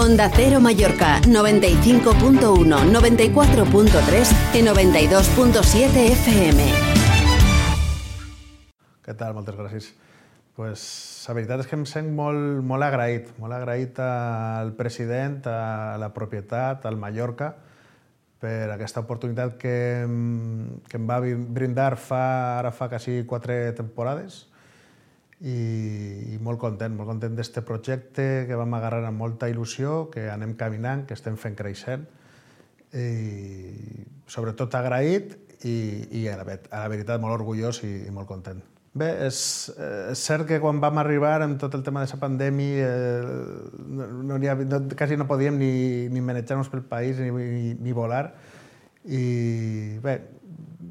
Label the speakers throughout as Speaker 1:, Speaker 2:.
Speaker 1: Onda Cero Mallorca, 95.1, 94.3 i 92.7 FM.
Speaker 2: Què tal? Moltes gràcies. Pues, la veritat és que em sent molt, molt agraït, molt agraït al president, a la propietat, al Mallorca, per aquesta oportunitat que, que em va brindar fa, ara fa quasi quatre temporades i, i molt content, molt content d'este projecte que vam agarrar amb molta il·lusió, que anem caminant, que estem fent creixent i sobretot agraït i, i a, la, a la veritat molt orgullós i, i molt content. Bé, és, eh, és cert que quan vam arribar amb tot el tema de la pandèmia eh, no, no havia, no, quasi no podíem ni, ni manejar-nos pel país ni, ni, ni volar i bé,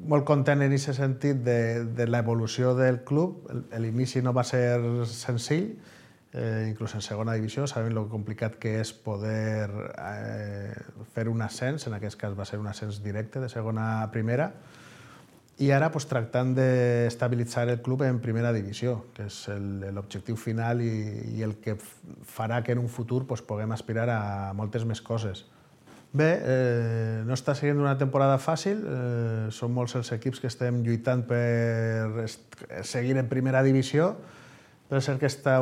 Speaker 2: molt content en aquest sentit de, de l'evolució del club. L'inici no va ser senzill, eh, inclús en segona divisió, sabem lo complicat que és poder eh, fer un ascens, en aquest cas va ser un ascens directe de segona a primera, i ara pues, tractant d'estabilitzar el club en primera divisió, que és l'objectiu final i, i el que farà que en un futur pues, puguem aspirar a moltes més coses. Bé, eh, no està sent una temporada fàcil, eh, són molts els equips que estem lluitant per seguir en primera divisió, però és cert que esta,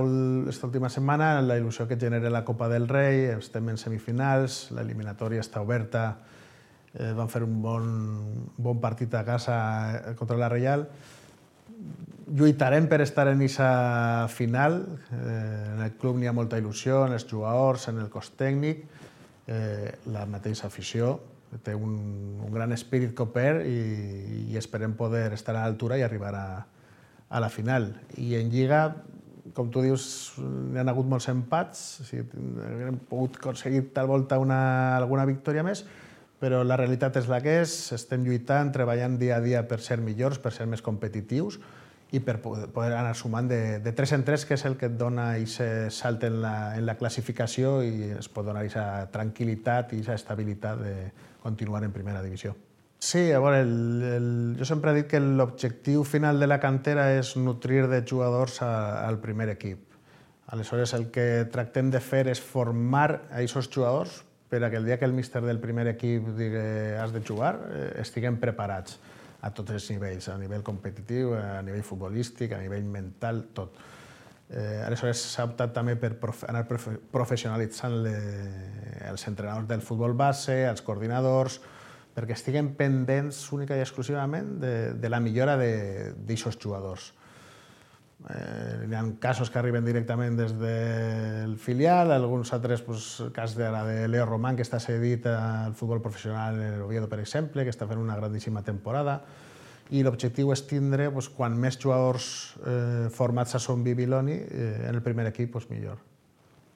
Speaker 2: esta última setmana la il·lusió que genera la Copa del Rei, estem en semifinals, l'eliminatòria està oberta, eh, van fer un bon, bon partit a casa eh, contra la Reial. Lluitarem per estar en aquesta final. Eh, en el club n'hi ha molta il·lusió, en els jugadors, en el cos tècnic, eh, la mateixa afició. Té un, un gran espírit coper i, i esperem poder estar a l'altura i arribar a, a la final. I en Lliga, com tu dius, hi ha hagut molts empats, o sigui, hem pogut aconseguir tal volta una, alguna victòria més, però la realitat és la que és, estem lluitant, treballant dia a dia per ser millors, per ser més competitius i per poder anar sumant de, de 3 en 3, que és el que et dona aquest salt en la, en la classificació i es pot donar aquesta tranquil·litat i aquesta estabilitat de continuar en primera divisió. Sí, a veure, el, el, jo sempre he dit que l'objectiu final de la cantera és nutrir de jugadors a, al primer equip. Aleshores, el que tractem de fer és formar a aquests jugadors per a que el dia que el míster del primer equip digui has de jugar, eh, estiguem preparats a tots els nivells, a nivell competitiu, a nivell futbolístic, a nivell mental, tot. Eh, aleshores s'ha optat també per prof anar profe professionalitzant le, els entrenadors del futbol base, els coordinadors, perquè estiguen pendents única i exclusivament de, de la millora d'aixòs jugadors. Eh, hi ha casos que arriben directament des del filial, alguns altres, pues, cas de la de Leo Román, que està cedit al futbol professional en Oviedo, per exemple, que està fent una grandíssima temporada, i l'objectiu és tindre, pues, quan més jugadors eh, formats a Son Bibiloni, eh, en el primer equip, pues, millor.